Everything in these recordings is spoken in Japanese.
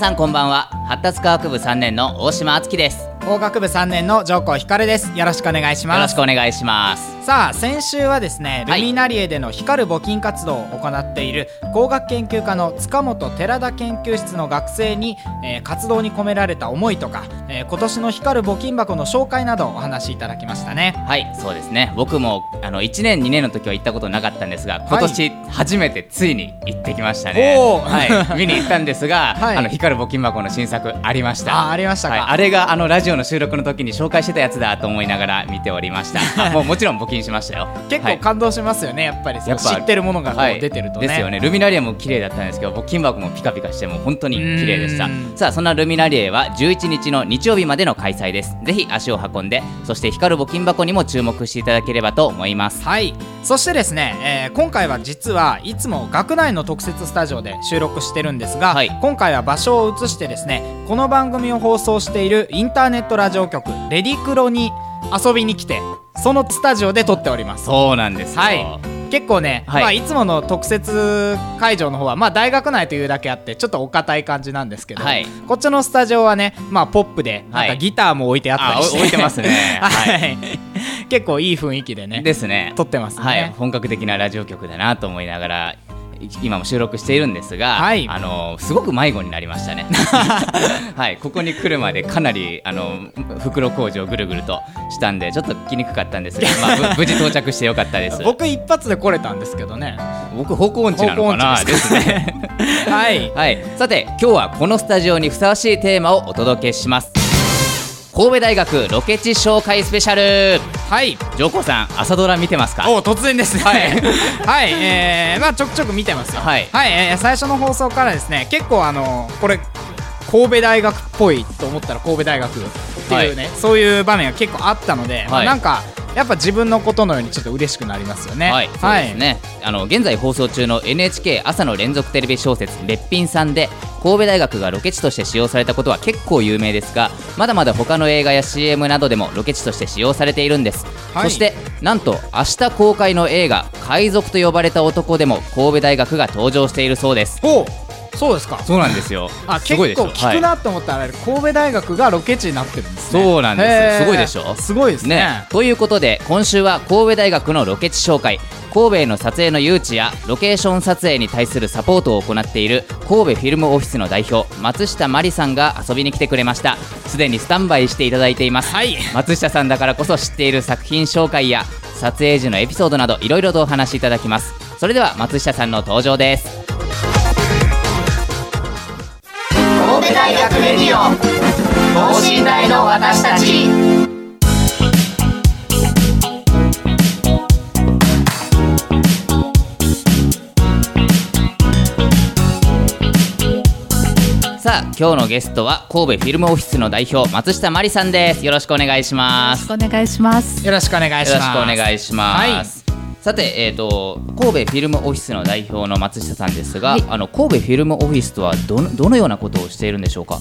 皆さんこんばんは。発達科学部3年の大島敦樹です。工学部3年の上皇光です。よろしくお願いします。ろしくお願いします。さあ先週はですねルはい。ミナリエでの光る募金活動を行っている工学研究科の塚本寺田研究室の学生に、えー活動に込められた思いとか、えー今年の光る募金箱の紹介などをお話しいただきましたね。はいそうですね。僕もあの1年2年の時は行ったことなかったんですが今年初めてついに行ってきましたね。おー。はい。見に行ったんですが、はい。あの光る募金箱の新作ありました。あありましたか、はい、あれがあのラジオの収録の時に紹介してたやつだと思いながら見ておりました。あもうもちろん募金しましたよ。結はい。構感動しますよねやっぱり。やっぱ知ってるものがこはい。う出てると。ね、ですよね。ルミナリエも綺麗だったんですけど募金箱もピカピカしてもう本当に綺麗でした。うん。さあそんなルミナリエは11日の日曜日までの開催です。ぜひ足を運んでそして光る募金箱にも注目していただければと思います。はい。そしてですね、えー今回は実はいつも学内の特設スタジオで収録してるんですが、はい今回は場所を移してですねこの番組を放送しているインターネットラジオ局レディクロに遊びに来てそのスタジオで撮っております。そうなんですよ、はい。結構ね、はい。いまあ、いつもの特設会場の方は、まあ、大学内というだけあってちょっとお堅い感じなんですけど、はい。こっちのスタジオはね、まあ、ポップでなんはいかギターも置いてあったりして、あお置いてますね。はい、結構いい雰囲気でねですね。撮ってますね、はい、本格的なラジオ局だなと思いながらい今も収録しているんですが、はいあのすごく迷子になりましたね。はい、ここに来るまでかなりあの袋工事をぐるぐるとしたんでちょっと来にくかったんですが、まあ、ぶ無事到着してよかったです。僕一発で来れたんですけどね僕方向音痴なのかな？ですね。はいはい、さて今日はこのスタジオにふさわしいテーマをお届けします。神戸大学ロケ地紹介スペシャル。はい。上皇さん朝ドラ見てますか？お突然ですね。はい。はい、えー、まあちょくちょく見てますよ。はい。えー最初の放送からですね結構あのこれ神戸大学っぽいと思ったら神戸大学っていうね、そういう場面が結構あったので、まあはいなんかやっぱ自分のことのようにちょっと嬉しくなりますよね。はい、そうですね、あの現在放送中の NHK 朝の連続テレビ小説「べっぴんさん」で神戸大学がロケ地として使用されたことは結構有名ですがまだまだ他の映画や CM などでもロケ地として使用されているんです、はい。そしてなんと明日公開の映画「海賊と呼ばれた男」でも神戸大学が登場しているそうです。おそうですか。そうなんですよ。あ結すごいでしょ。構聞くなと思ったら、神戸大学がロケ地になってるんですね。そうなんですすごいでしょ。すごいですね。ね、ということで今週は神戸大学のロケ地紹介。神戸への撮影の誘致やロケーション撮影に対するサポートを行っている神戸フィルムオフィスの代表松下真理さんが遊びに来てくれました。すでにスタンバイしていただいています、はい。松下さんだからこそ知っている作品紹介や撮影時のエピソードなどいろいろとお話しいただきます。それでは松下さんの登場です大学レディオ等身大の私たち。さあ今日のゲストは神戸フィルムオフィスの代表松下真理さんです。よろしくお願いします。お願いします。よろしくお願いします。よろしくお願いします。さて、えー、と神戸フィルムオフィスの代表の松下さんですが、はいあの神戸フィルムオフィスとはどのどのようなことをしているんでしょうか？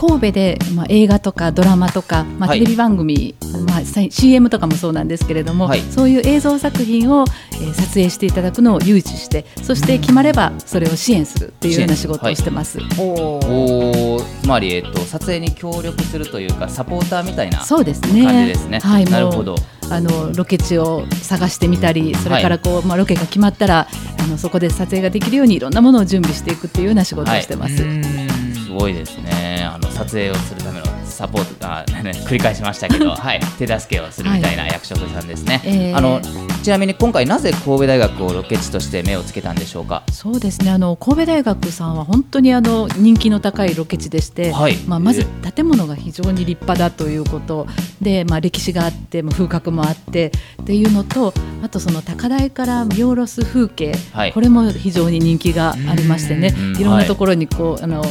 神戸で、まあ、映画とかドラマとか、まあ、はいテレビ番組、まあ、さ CM とかもそうなんですけれども、はいそういう映像作品を、えー撮影していただくのを誘致してそして決まればそれを支援するっていうような仕事をしてます。おーおーつまり、えー、と撮影に協力するというかサポーターみたいなそうですね。感じですね。はい、もうなるほど。あのロケ地を探してみたり、それからこう、まあロケが決まったらあのそこで撮影ができるようにいろんなものを準備していくっていうような仕事をしてます。うーんすごいですね。あの撮影をするためのサポートあ、ね、繰り返しましたけど、はい、手助けをするみたいな役職さんですね、えー。あのちなみに今回なぜ神戸大学をロケ地として目をつけたんでしょうか？そうですね。あの神戸大学さんは本当にあの人気の高いロケ地でして、はい。まあ、まず建物が非常に立派だということ。で、まあ、歴史があってまあ風格もあってっていうのとあとその高台から見下ろす風景、はい。これも非常に人気がありましてね。うんいろんなところにこう、あの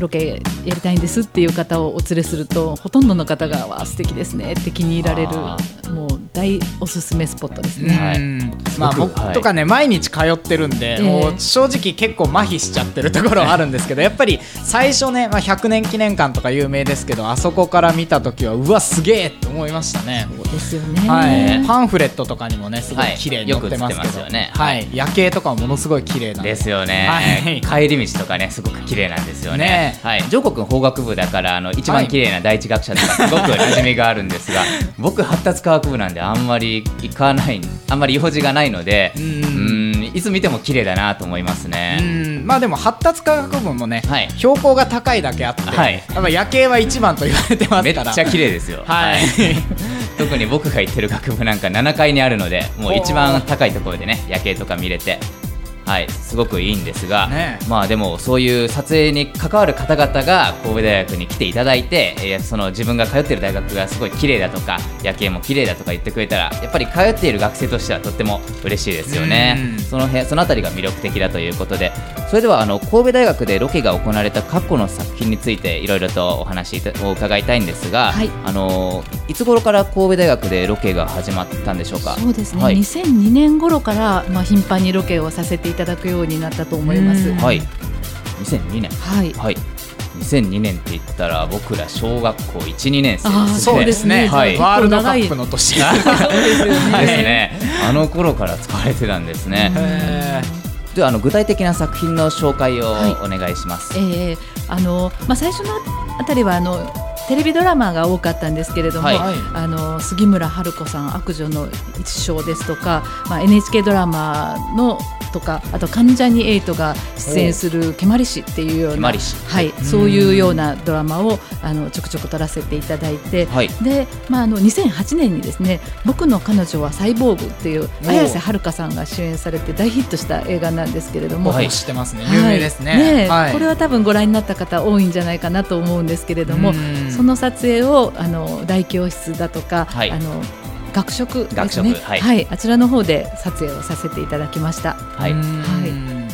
ロケやりたいんですっていう方をお連れするとほとんどの方が「わあ素敵ですね」って気に入られるあもう大おすすめスポットですね。はい。うんまあ僕とかね、毎日通ってるんで、えもう正直結構麻痺しちゃってるところはあるんですけど やっぱり最初ね、まあ、100年記念館とか有名ですけどあそこから見た時はうわすげえって思いましたね。そうですよね、はい、パンフレットとかにもねすごいはい。綺麗に載ってますけど、よく写ってますよね。はい、夜景とかもものすごい綺麗なんで。ですよね、はい。帰り道とかねすごく綺麗なんですよね。ねはい。ジョーコ君法学部だからあの一番綺麗な第一学者とかすごく馴染みがあるんですが 僕発達科学部なんであんまり行かないあんまり用事がないのでううんんいつ見ても綺麗だなと思いますうね、ん。まあでも発達科学部もね、はい。標高が高いだけあって、はい。やっぱ夜景は一番と言われてますから。めっちゃ綺麗ですよ。はい。特に僕が行ってる学部なんか7階にあるのでもう一番高いところでね夜景とか見れてはいすごくいいんですが、ね。まあでもそういう撮影に関わる方々が神戸大学に来ていただいて、えーその自分が通ってる大学がすごい綺麗だとか夜景も綺麗だとか言ってくれたらやっぱり通っている学生としてはとっても嬉しいですよね。うん。その辺そのあたりが魅力的だということで。それではあの神戸大学でロケが行われた過去の作品についていろいろとお話を伺いたいんですが、はい。あのいつ頃から神戸大学でロケが始まったんでしょうか？そうですね、はい、2002年頃から、まあ、頻繁にロケをさせていただくようになったと思います。うん。はい、2002年はい。はい。2002年って言ったら僕ら小学校12年生ですね。そうですね、はい。ワールドカップの年そうですね。ねあの頃から使われてたんですね、へではあの具体的な作品の紹介をはい。お願いします、えーあのまあ、最初のあたりはあのテレビドラマが多かったんですけれども、はい。あの杉村春子さん悪女の一生ですとか、まあ、NHK ドラマのとかあと関ジャニ∞が出演する「蹴鞠師」っていうようなはい、そういうようなドラマをあのちょくちょく撮らせていただいて、はい。で、まあ、あの2008年にですね「僕の彼女はサイボーグ」っていうお綾瀬はるかさんが主演されて大ヒットした映画なんですけれども、はい。知ってますね。はい。有名ですね,、はいこれは多分ご覧になった方多い。んじゃないかなと思うんですけれどもうんその撮影をあの大教室だとか、はいあの学食ですね。学食はい。あちらの方で撮影をさせていただきました。はい。うん。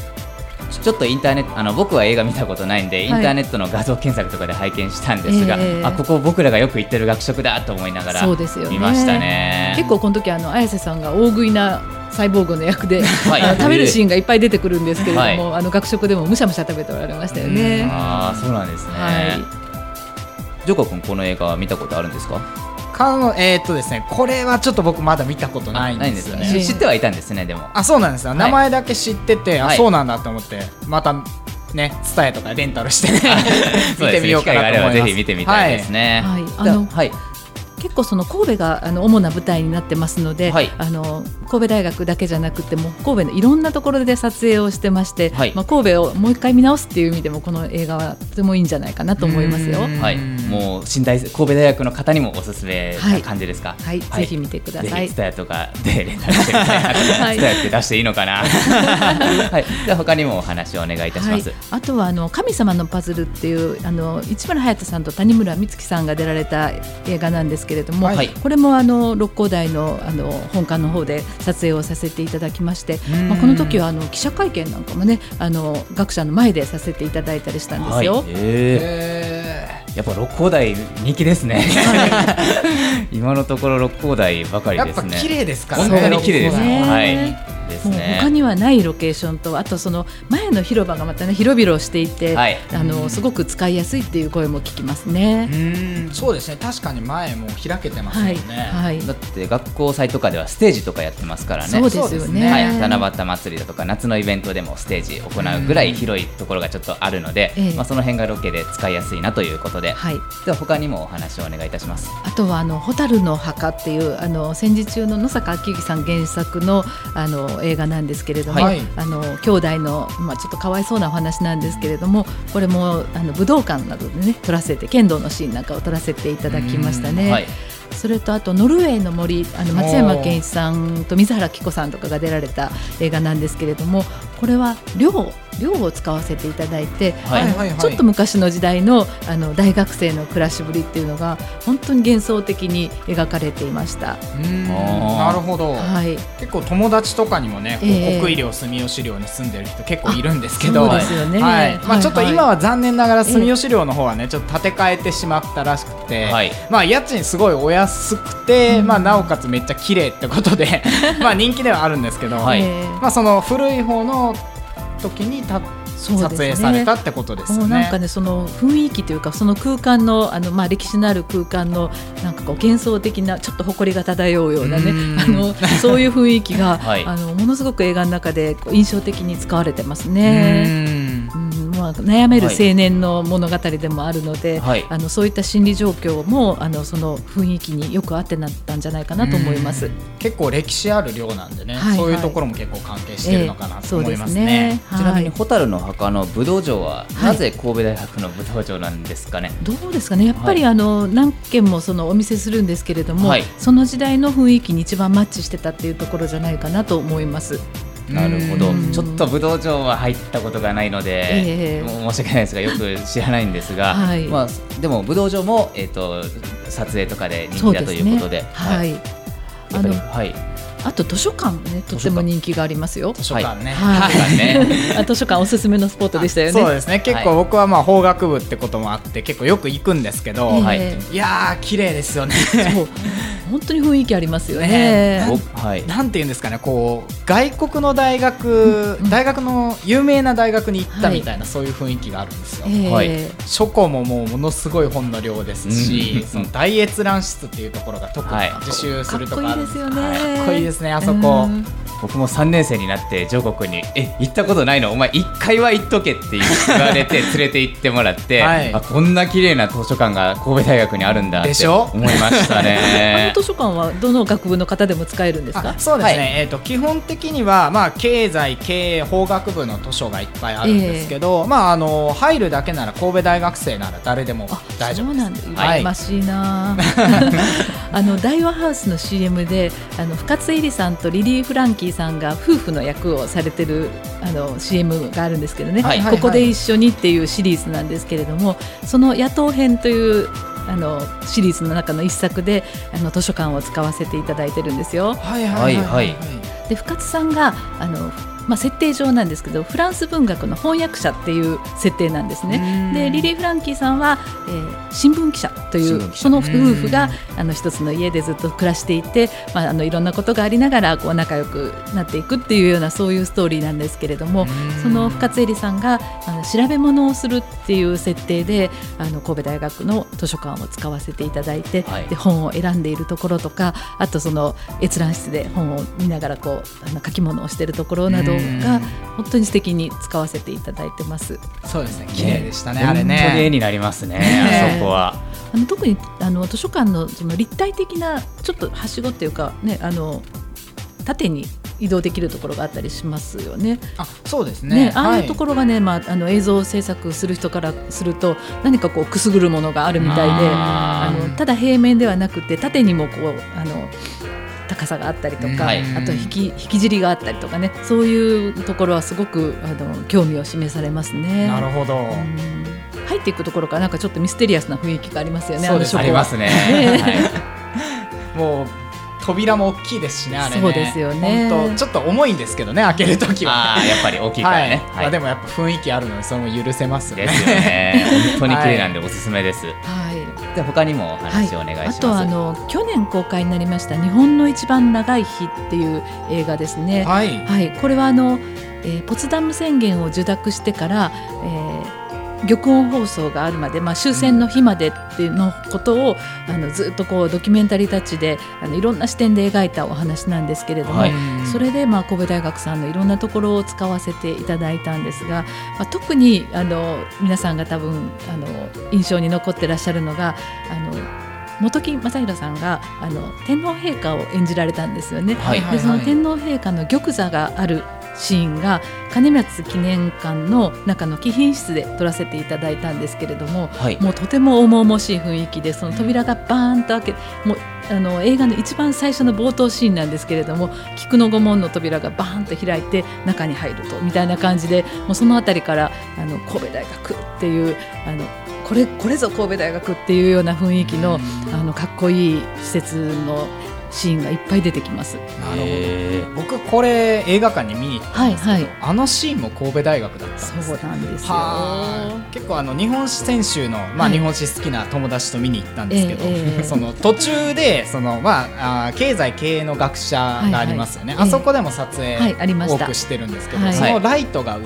ちょっとインターネットあの僕は映画見たことないんで、インターネットの画像検索とかで拝見したんですが、ええあここ僕らがよく行ってる学食だと思いながらそうですよね。見ましたね。結構この時あの綾瀬さんが大食いなサイボーグの役で、はい。食べるシーンがいっぱい出てくるんですけれども、はい。あの学食でもむしゃむしゃ食べておられましたよね。ああそうなんですね、はい。ジョコ君この映画は見たことあるんですか？かのえーっとですねこれはちょっと僕まだ見たことないんですよね。ですよね。知ってはいたんですねでも。あそうなんですよ、い。名前だけ知っててあはい。そうなんだと思ってまたねツタヤとかレンタルしてね 見てみようかなと思います。機会があればぜひ見てみたいですね。はい。はい。あだのはい結構その神戸があの主な舞台になってますので、はい。あの神戸大学だけじゃなくても神戸のいろんなところで撮影をしてまして、はい。まあ、神戸をもう一回見直すっていう意味でもこの映画はとてもいいんじゃないかなと思いますよ。うん。はい、もう新大神戸大学の方にもおすすめな感じですか？はい。ぜひ見てください。スタヤとかでレンタルしてみたい。な。はい。スタヤって出していいのかな？はい、では他にもお話をお願いいたします。はい、あとはあの神様のパズルっていうあの市村隼人さんと谷村美月さんが出られた映画なんですけれども、はいこれもあの六甲台のあの本館の方で撮影をさせていただきまして、まあ、この時はあの記者会見なんかもねあの学者の前でさせていただいたりしたんですよ。はい、ええーやっぱ六甲台人気ですね。今のところ六甲台ばかりですね。綺麗ですから本ね当に綺麗です。ねはい。ですもうね。他にはないロケーションとあとその前の広場がまたね広々していて、はいあのすごく使いやすいっていう声も聞きますね。うんそうですね確かに前も開けてますもんはい、ね、はい、だって学校祭とかではステージとかやってますからね。そうですよね。ねはい、七夕祭りだとか夏のイベントでもステージ行うぐらい広いところがちょっとあるので、ええまあ、その辺がロケで使いやすいなということで、はい、では他にもお話をお願いいたします。あとはあの蛍の墓っていうあの戦時中の野坂昭之さん原作のあの映画なんですけれども、はいあの兄弟の、まあ、ちょっとかわいそうなお話なんですけれどもこれもあの武道館などでね撮らせて剣道のシーンなんかを撮らせていただきましたね。はいそれとあとノルウェーの森あの松山ケンイチさんと水原希子さんとかが出られた映画なんですけれどもこれは寮寮を使わせていただいて、はい。あのはいはいちょっと昔の時代のあの大学生の暮らしぶりっていうのが本当に幻想的に描かれていました。なるほど、はい、結構友達とかにもね、こうええ。国医寮住吉寮に住んでる人結構いるんですけど。そうですよね。はい。まあ、ちょっと今はは残念ながら住吉寮の方はねちょっと建て替えてしまったらしくて、はい。まあ、家賃すごいお安くて、まあ、なおかつめっちゃ綺麗ってことで まあ人気ではあるんですけど、はいええ。まあ、その古い方の時にた撮そうね影されたってことですよね。なんかねその雰囲気というかその空間のあのまあ歴史のある空間のなんかこう幻想的なちょっと誇りが漂うようなねうんあの そういう雰囲気が、はいあのものすごく映画の中で印象的に使われてますうね。悩める青年の物語でもあるので、はい。あのそういった心理状況もあのその雰囲気によく合ってなったんじゃないかなと思います。結構歴史ある寮なんでね、はいはい。そういうところも結構関係してるのかなと思いますええね。そうですね。ちなみにはい。蛍の墓の武道場は、はい。なぜ神戸大学の武道場なんですかね？どうですかね？やっぱり、はあの何件もそのお見せするんですけれども、はい。その時代の雰囲気に一番マッチしてたっていうところじゃないかなと思います。なるほど。うん。ちょっと武道場は入ったことがないので、ええ。もう申し訳ないですがよく知らないんですが、はい。まあ、でも武道場も、えー、と撮影とかで人気だということで。はい、やっぱりあのはい。あと図書館もねとっても人気がありますよ。図書館ね、はい。図書館ね。あ図書館おすすめのスポットでしたよね。そうですね。結構僕はまあ法学部ってこともあって結構よく行くんですけど、ええ。はい。いやー綺麗ですよね。そう本当に雰囲気ありますよね。はい。なんていうんですかねこう外国の大学、大学の有名な大学に行ったみたいな、そういう雰囲気があるんですよ、ええ。はい。書庫ももうものすごい本の量ですし、うん。その大閲覧室っていうところが特にはい。自習するとかかっこいいですよね。はいかっこいいですねあそこ、うん。僕も3年生になって上国に「え行ったことないの？お前1回は行っとけ」って言われて連れて行ってもらって、はい。あこんな綺麗な図書館が神戸大学にあるんだってでしょ？思いましたあね。の 図書館はどの学部の方でも使えるんですか？あ。そうですね、はい。えー、と基本的には、まあ、経済経営法学部の図書がいっぱいあるんですけど、まあ、あの入るだけなら神戸大学生なら誰でもあ大丈夫です。そうなんだはい。羨ましいな、あの大和ハウスの CM であの深津絵里さんとリリー・フランキーさんが夫婦の役をされてるあの CM があるんですけどね、はい。ここで一緒にっていうシリーズなんですけれどもその野党編というあのシリーズの中の一作であの図書館を使わせていただいてるんですよ。はいはいはいはいで深津さんがあの、まあ、設定上なんですけどフランス文学の翻訳者っていう設定なんですね。でリリー・フランキーさんは、えー新聞記者という新聞記者。その夫婦があの一つの家でずっと暮らしていて、まあ、あのいろんなことがありながらこう仲良くなっていくっていうようなそういうストーリーなんですけれどもその深津絵里さんがあの調べ物をするっていう設定であの神戸大学の図書館を使わせていただいて、はい。で本を選んでいるところとかあとその閲覧室で本を見ながらこうあの書き物をしているところなどが本当に素敵に使わせていただいてます。そうですね。綺麗でしたねあれ本当に絵ねになりますね、ねあそこは。あの特にあの図書館のその立体的なちょっとはしごっていうかねあの縦に移動できるところがあったりしますよね。あそうですね。ね、ああいうとろころがね、まあ、あの映像制作する人からすると何かこうくすぐるものがあるみたいであのただ平面ではなくて縦にもこうあの高さがあったりとか、はい。あと引き引き尻があったりとかねそういうところはすごくあの興味を示されますね。なるほど、うん。入っていくところからなんかちょっとミステリアスな雰囲気がありますよね。ありますね。ね。はい。もう扉も大きいですしねあれねそうですよね本当ちょっと重いんですけどね開けるときはああやっぱり大きいからね。はいまあ、でもやっぱ雰囲気あるのでそれも許せますねですよね。本当に綺麗なんでおすすめです。はいで他にもお話をお願いします。あとはあの去年公開になりました「日本の一番長い日」っていう映画ですね。はいはい、これはあの、えーポツダム宣言を受諾してから、えー玉音放送があるまで、まあ、終戦の日までっていうのことをあのずっとこうドキュメンタリータッチであのいろんな視点で描いたお話なんですけれども、はいそれでまあ神戸大学さんのいろんなところを使わせていただいたんですが、まあ、特にあの皆さんが多分あの印象に残ってらっしゃるのがあの本木正弘さんがあの天皇陛下を演じられたんですよね。はいでその天皇陛下の玉座があるシーンが金松記念館の中の貴賓室で撮らせていただいたんですけれども、はい。もうとても重々しい雰囲気でその扉がバーンと開けもうあの映画の一番最初の冒頭シーンなんですけれども菊の御門の扉がバーンと開いて中に入るとみたいな感じでもうその辺りからあの神戸大学っていうあのこれこれぞ神戸大学っていうような雰囲気のあのかっこいい施設のシーンがいっぱい出てきます。なるほど。僕これ映画館に見に行ったんですけど、はいはい。あのシーンも神戸大学だったんです。そうなんですよ。はあ。結構あの日本史選修の、まあ、はい。日本史好きな友達と見に行ったんですけど、その途中でその、まあ、あー経済経営の学者がありますよね、はいはいあそこでも撮影はいありました。多くしてるんですけど、はい。そのライトがう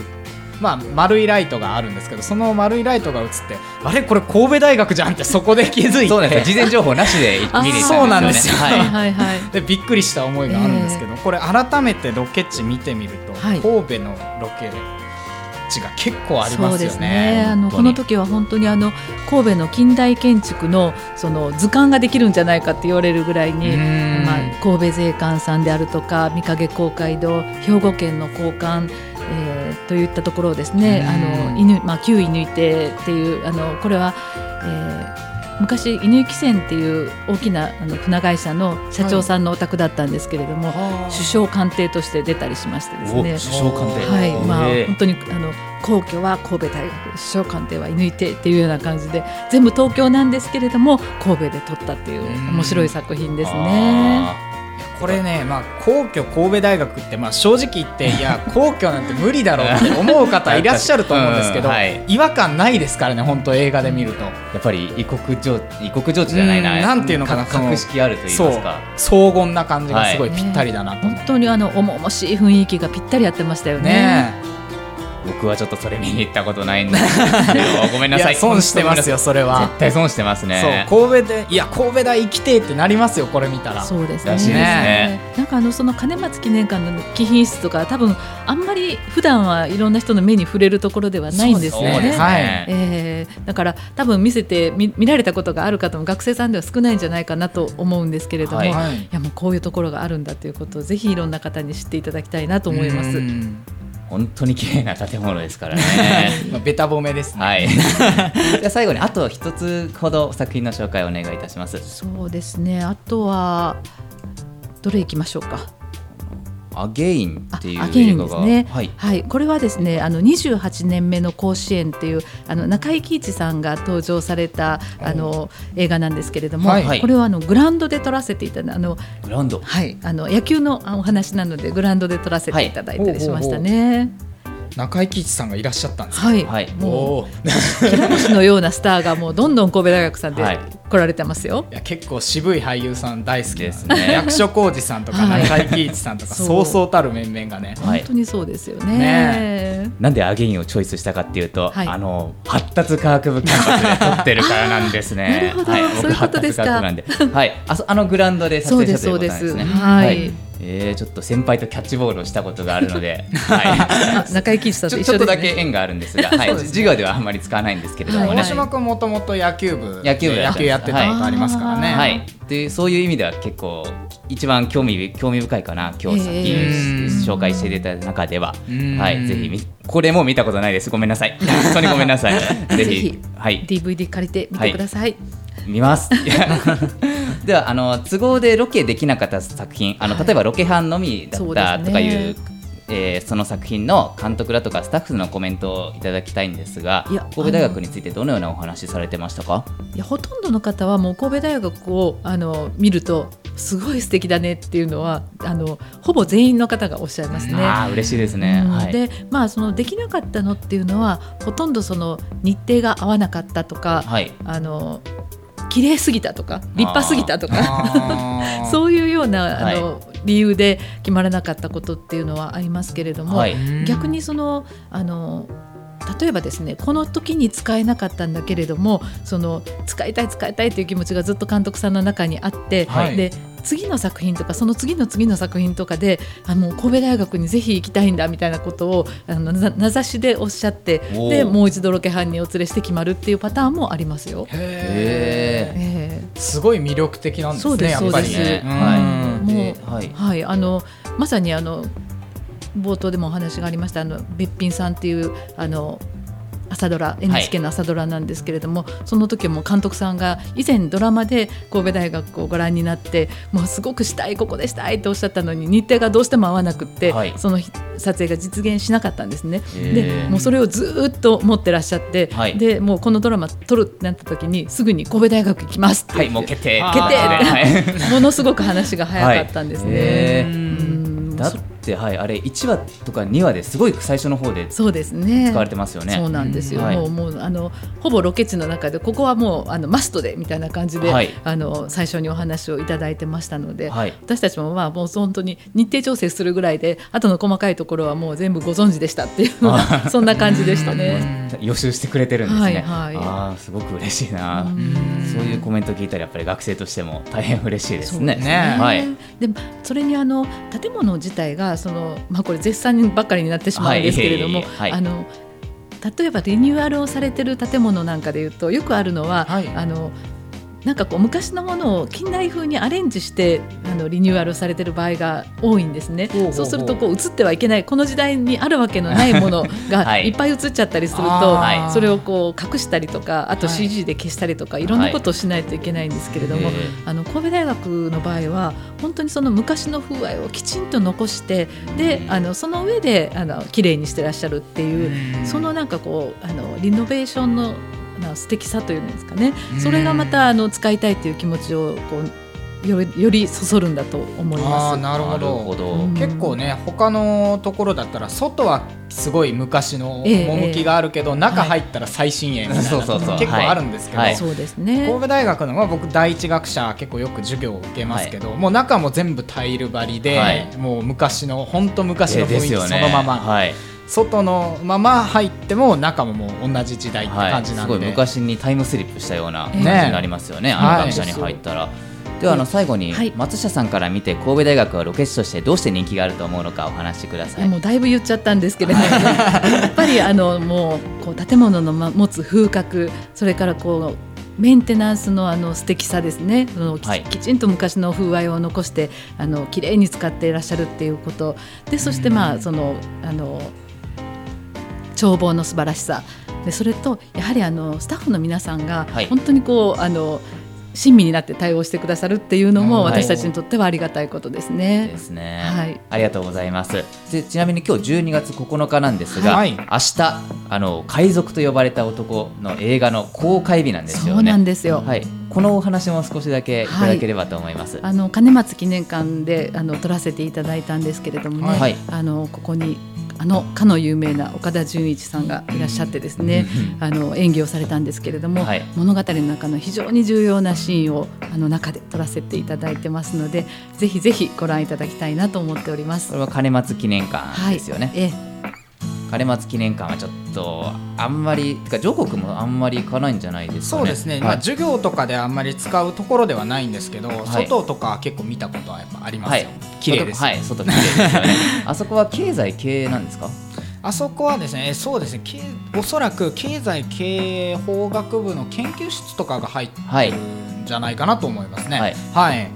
まあ、丸いライトがあるんですけどその丸いライトが映ってあれ？これ神戸大学じゃんってそこで気づいて。そうなんですよ。事前情報なしで見に行ったんですよね。そうなんですよ。はい。はい。でびっくりした思いがあるんですけど、これ改めてロケ地見てみると、はい。神戸のロケ地が結構ありますよね。そうですね。あのこの時は本当にあの神戸の近代建築のその図鑑ができるんじゃないかって言われるぐらいに、うん。まあ神戸税関さんであるとか御影公会堂、兵庫県の交換。えーといったところをですね、うん。あの犬まあ旧犬手っていうあのこれは、えー昔犬汽船っていう大きなあの船会社の社長さんのお宅だったんですけれども、首相官邸として出たりしましてですね。お首相官邸。はい、まあ本当にあの皇居は神戸大学首相官邸は射抜いてっていうような感じで全部東京なんですけれども神戸で撮ったっていううん面白い作品ですね。あこれね、まあ、皇居神戸大学って、まあ、正直言って いや皇居なんて無理だろうって思う方いらっしゃると思うんですけど、う んはい。違和感ないですからね本当映画で見ると。ーやっぱり異国情異国情緒じゃないなうんなんていうのかなか格式あると言いそうますか。荘厳な感じがすごいぴったりだなと。思本当にあの重々しい雰囲気がぴったり合ってましたようね。ね僕はちょっとそれ見に行ったことないんですけどごめんなさいいや損してますよ それは絶。対損してますねそう神戸でいや神戸大行きてえってなりますよこれ見たら。そうですねねなんかあのその金松記念館の貴賓室とか多分あんまり普段はいろんな人の目に触れるところではないんですよね。そうですね、はいえーだから多分見せて見見られたことがある方も学生さんでは少ないんじゃないかなと思うんですけれども、はいいやもうこういうところがあるんだということをぜひいろんな方に知っていただきたいなと思います。うん本当に綺麗な建物ですからね まあベタ褒めですね。はい じゃあ最後にあと一つほど作品の紹介をお願いいたしますそうですねあとはどれいきましょうか。アゲインあっていう映画がですね、はい。はい、これはですねあの28年目の甲子園っていうあの中井貴一さんが登場されたあの映画なんですけれども、はい。これはあのグラウンドで撮らせていただあのグラウンド。はい。あの野球のあお話なのでグラウンドで撮らせていただいたりしましたね。中井貴一さんがいらっしゃったんですはい、はい。おもう平星のようなスターがもうどんどん神戸大学さんではい。来られてますよ。いや結構渋い俳優さん大好きでですすね役所広司さんとかはい。中井貴一さんとかそう。そうたる面々がね。はい本当にそうですよね。ね。なんでアゲインをチョイスしたかっていうと、はい。あの発達科学部キャンパスで撮ってるからなんですね。なるほど。はい、そういうことですか。僕発達科学部なんで、はい、あそあのグラウンドで撮影したということなんですね。そうですそうです。はいえー、ちょっと先輩とキャッチボールをしたことがあるので、はい。あ中井貴一さんちょと一緒。ちょっとだけ縁があるんですが、はい、授業ではあんまり使わないんですけれどもね。はい。大島君もともと野球部野球部やってます。野球やってたことありますからね、はい、でそういう意味では結構一番興味興味深いかな今日作品えー紹介していただいた中では、うんはい、ぜひみこれも見たことないです。ごめんなさい。本当にごめんなさい。ぜひぜひはい。DVD 借りてみてください。見ます。ではあの都合でロケできなかった作品あのはい。例えばロケ班のみだったとかいうえーその作品の監督だとかスタッフのコメントをいただきたいんですが神戸大学についてどのようなお話しされてましたか？いやほとんどの方はもう神戸大学をあの見るとすごい素敵だねっていうのはあのほぼ全員の方がおっしゃいますね。ああ嬉しいですね、うん。はい、でまあそのできなかったのっていうのはほとんどその日程が合わなかったとか、はい。あの綺麗すぎたとか立派すぎたとか そういうようなはい。あの、理由で決まらなかったことっていうのはありますけれども、はい。逆にそのあの例えばですねこの時に使えなかったんだけれどもその使いたい使いたいという気持ちがずっと監督さんの中にあって、はい。で次の作品とかその次の次の作品とかであの神戸大学にぜひ行きたいんだみたいなことをあのな名指しでおっしゃってでもう一度ロケハンにお連れして決まるっていうパターンもありますよ。へへえーすごい魅力的なんですねやっぱりそうです。うん。はいもうはいあのまさにあの冒頭でもお話がありましたあのべっぴんさんっていうあの朝ドラ NHK の朝ドラなんですけれども、その時も監督さんが以前ドラマで神戸大学をご覧になってもうすごくしたいここでしたいとおっしゃったのに日程がどうしても合わなくって、はい。その日撮影が実現しなかったんですね。へでーもうそれをずーっと持ってらっしゃって、はい。でもうこのドラマ撮るってなった時にすぐに神戸大学行きますってはいもう決定。決定はい ものすごく話が早かったんですね。だってはいあれ1話とか2話ですごい最初の方で使そうですね。われてますよね。そうなんですよ、はい。もうもうあのほぼロケ地の中でここはもうあのマストでみたいな感じで、はい。あの最初にお話をいただいてましたので、はい。私たちもまあもう本当に日程調整するぐらいで後の細かいところはもう全部ご存知でしたっていうのはそんな感じでしたね。予習してくれてるんですね、はいはい。ああすごく嬉しいな。うん。そういうコメント聞いたらやっぱり学生としても大変嬉しいですね。ですね。はい。でそれにあの建物自体がその、まあ、これ絶賛ばっかりになってしまうんですけれども、はいはい。あの例えばリニューアルをされてる建物なんかでいうとよくあるのは、はい。あのなんかこう昔のものを近代風にアレンジしてあのリニューアルされてる場合が多いんですね。ほうほうそうするとこう映ってはいけないこの時代にあるわけのないもの はい。がいっぱい映っちゃったりすると、あー。それをこう隠したりとかあとはい。CG で消したりとか、い、ろんなことをしないといけないんですけれども、へあの神戸大学の場合は本当にその昔の風合いをきちんと残してであのその上であの綺麗にしてらっしゃるっていう、そのなんかこうあのリノベーションのな素敵さというんですかね、うん。それがまたあの使いたいという気持ちをこうよりよりそそるんだと思いあます。ーなるほど。ど。うん。結構ね他のところだったら外はすごい昔のええ趣があるけど、中入ったら最新鋭みたいな、そうそうそう。結構あるんですけど、はい。そうですね。神戸大学の、まあ、僕第一学者結構よく授業を受けますけど、もう中も全部タイル張りで、はい。もう昔の本当昔の雰囲気そのまま、はい、外のまま入っても中ももう同じ時代ってはい、感じなんで、すごい昔にタイムスリップしたような感じにねなりますよね、はい。あの学者に入ったら。ではあの最後にはい。松下さんから見て神戸大学はロケ地としてどうして人気があると思うのかお話しください。もうだいぶ言っちゃったんですけれども、やっぱりあのもうこう建物のま持つ風格それからこうメンテナンスのあの素敵さですね。そのき,、はい。きちんと昔の風合いを残してあの綺麗に使っていらっしゃるっていうこと。でそしてまあそのあの眺望の素晴らしさ。でそれとやはりあのスタッフの皆さんがはい。本当にこうあの親身になって対応してくださるっていうのもはい。私たちにとってはありがたいことですね。ですね、はい。ありがとうございます。でちなみに今日12月9日なんですが、はい。明日あの海賊と呼ばれた男の映画の公開日なんですよね。そうなんですよ。はい、このお話も少しだけいただければと思います、あの金松記念館であの撮らせていただいたんですけれどもね、はい。あのここにあのかの有名な岡田准一さんがいらっしゃってですね、あの演技をされたんですけれども、はい。物語の中の非常に重要なシーンをあの中で撮らせていただいてますので、ぜひぜひご覧いただきたいなと思っております。こ。れは金松記念館ですよね、ええ金松記念館はちょっとあんまりてか上国もあんまり行かないんじゃないですかね。そうですね、はい。まあ、授業とかであんまり使うところではないんですけど、い。外とかは結構見たことはやっぱありますはい。よ、綺麗ですよ、はい外綺麗ですよね。あそこは経済経営なんですか？あそこはですねそうですね。けおそらく経済経営法学部の研究室とかが入ってはいるんじゃないかなと思いますね。はい。はい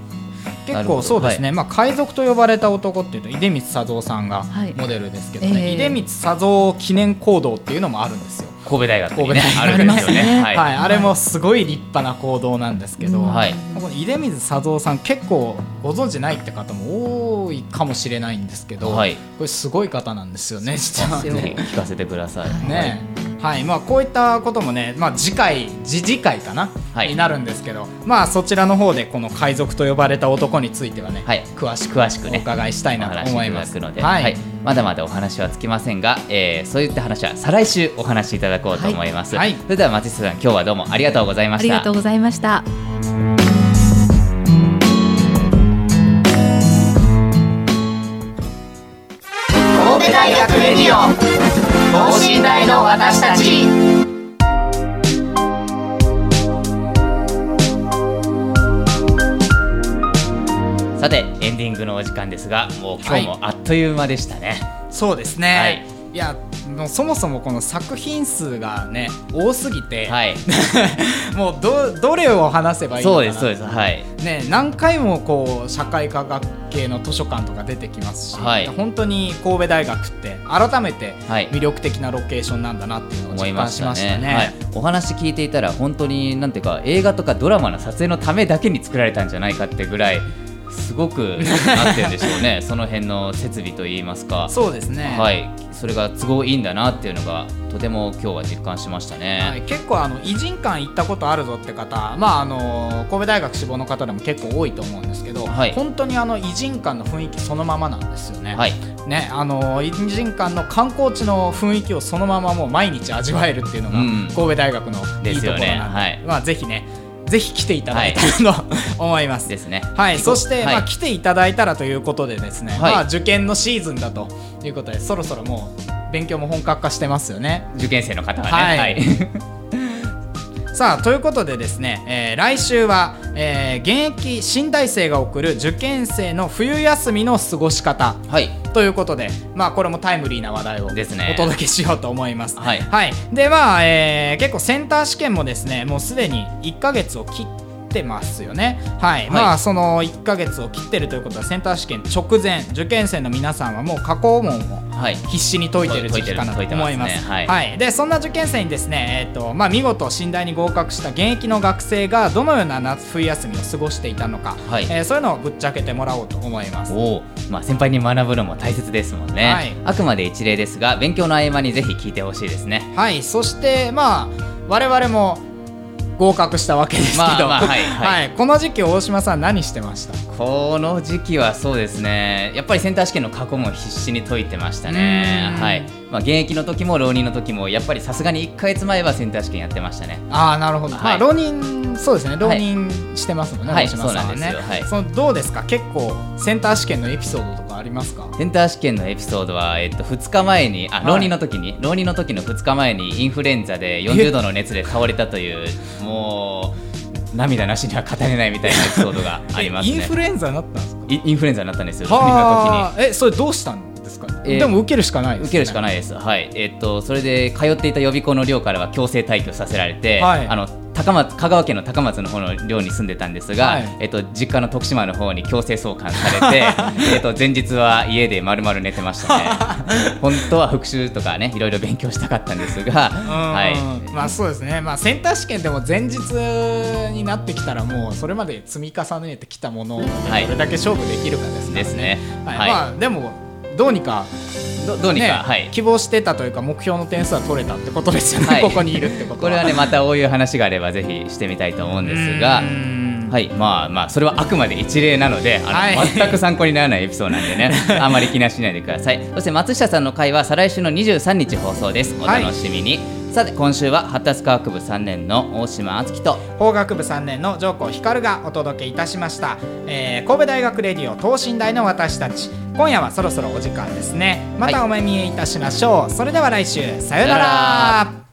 結構そうですね、まあ、海賊と呼ばれた男っていうと出光佐三さんがはい。モデルですけどね、ええ出光佐三記念講堂っていうのもあるんですよ、神戸大学にね神戸大学。あるんですよすね。はい、はい。あれもすごい立派な講堂なんですけど、うん。はい。この出水佐三さん結構ご存知ないって方も多いかもしれないんですけど、はい。これすごい方なんですよね実はそうですぜひ聞かせてください。ねはいまあ、こういったこともね、まあ、次回次次回かな、はい。になるんですけど、まあ、そちらの方でこの海賊と呼ばれた男についてはね、はい。詳しく詳しくねお伺いしたいなと思います。ので、ははい。い。まだまだお話はつきませんが、えーそういった話は再来週お話しいただこうと思います、はいはい。それでは松下さん今日はどうもありがとうございました。ありがとうございました。神戸大学レディオ等身大の私たち。さてエンディングのお時間ですがもう今日もあっという間でしたね、そうですね、はい。い、やもうそもそもこの作品数がね多すぎて、はい。もうどどれを話せばいいのかな。そうですそうです。はい。ね、何回もこう社会科学系の図書館とか出てきますし、はい。本当に神戸大学って改めてはい。魅力的なロケーションなんだなっていうのを思い実感しましたねね。はい、お話聞いていたら本当になんていうか映画とかドラマの撮影のためだけに作られたんじゃないかってぐらいすごくなんて言うんでしょうね。その辺の設備といいますか。そうですね、はい。それが都合いいんだなっていうのがとても今日は実感しましたね、はい、結構あの偉人館行ったことあるぞって方、まあ、あの神戸大学志望の方でも結構多いと思うんですけど、はい。本当にあの偉人館の雰囲気そのままなんですよね。はい。ねあの偉人館の観光地の雰囲気をそのままもう毎日味わえるっていうのがうん。神戸大学のいいところなんで、ですよね。はい。まあ、ぜひねぜひ来ていただいたらと 思います。ですね。はい、そして、はい。まあ、来ていただいたらということでですね、はい。まあ、受験のシーズンだということでそろそろもう勉強も本格化してますよね。受験生の方ははい。ねはい、さあということでですね、えー来週は、えー現役新大生が送る受験生の冬休みの過ごし方。はいということで、まあ、これもタイムリーな話題をですね。お届けしようと思います。はい。でまあ、えー結構センター試験もですねもうすでに1ヶ月を切ってますよね。はい、まあその1ヶ月を切ってるということはセンター試験直前受験生の皆さんはもう過去問をはい。必死に解いてる時期かなと思います。解いは、はい。い。でそんな受験生にですね、えっ、とまあ見事新大に合格した現役の学生がどのような夏冬休みを過ごしていたのか、はい。えーそういうのをぶっちゃけてもらおうと思います。おお、まあ先輩に学ぶのも大切ですもんね、はい。あくまで一例ですが勉強の合間にぜひ聞いてほしいですね。はい、そしてまあ我々も合格したわけですけど、まあまあはいはい。この時期大島さん何してました？この時期はそうですね。やっぱりセンター試験の過去も必死に解いてましたね。うん。はい、まあ、現役の時も浪人の時もやっぱりさすがに1か月前はセンター試験やってましたね。ああなるほど、はい。まあ浪人そうですね。浪人してますもんね、はい大島さんはね、そうなんですよ。はい。そのどうですか？結構センター試験のエピソードとかありますか？センター試験のエピソードは、えっと、2日前にあはい。浪人の時に、浪人の時の2日前にインフルエンザで40度の熱で倒れたというもう涙なしには語れないみたいなエピソードがありますね。インフルエンザになったんですか？イインフルエンザになったんですよ浪人の時に。はあ。えそれどうしたんですか、えーでも受けるしかないです、ね、受けるしかないです、はい。えっとそれで通っていた予備校の寮からは強制退去させられて、はい。あの高松香川県の高松の方の寮に住んでたんですが、はい。えっと実家の徳島の方に強制送還されて えっと前日は家で丸々寝てましたね。本当は復習とかねいろいろ勉強したかったんですが、うん。はい。まあそうですね、まあ、センター試験でも前日になってきたらもうそれまで積み重ねてきたものではい。どれだけ勝負できるかですからですね。はい。はい。まあでもどうにかどどうにか、ねはい。希望してたというか目標の点数は取れたってことですよね、はい。ここにいるってことは。これはねまたこういう話があればぜひしてみたいと思うんですが。はい。まあまあそれはあくまで一例なのであの、はい。全く参考にならないエピソードなんでね あんまり気にはしないでください。そして松下さんの回は再来週の23日放送です。お楽しみに、さて今週は発達科学部3年の大島敦樹と法学部3年の上皇光がお届けいたしました、えー神戸大学レディオ等身大の私たち。今夜はそろそろお時間ですね。またお目見えいたしましょう、それでは来週。さようなさようなら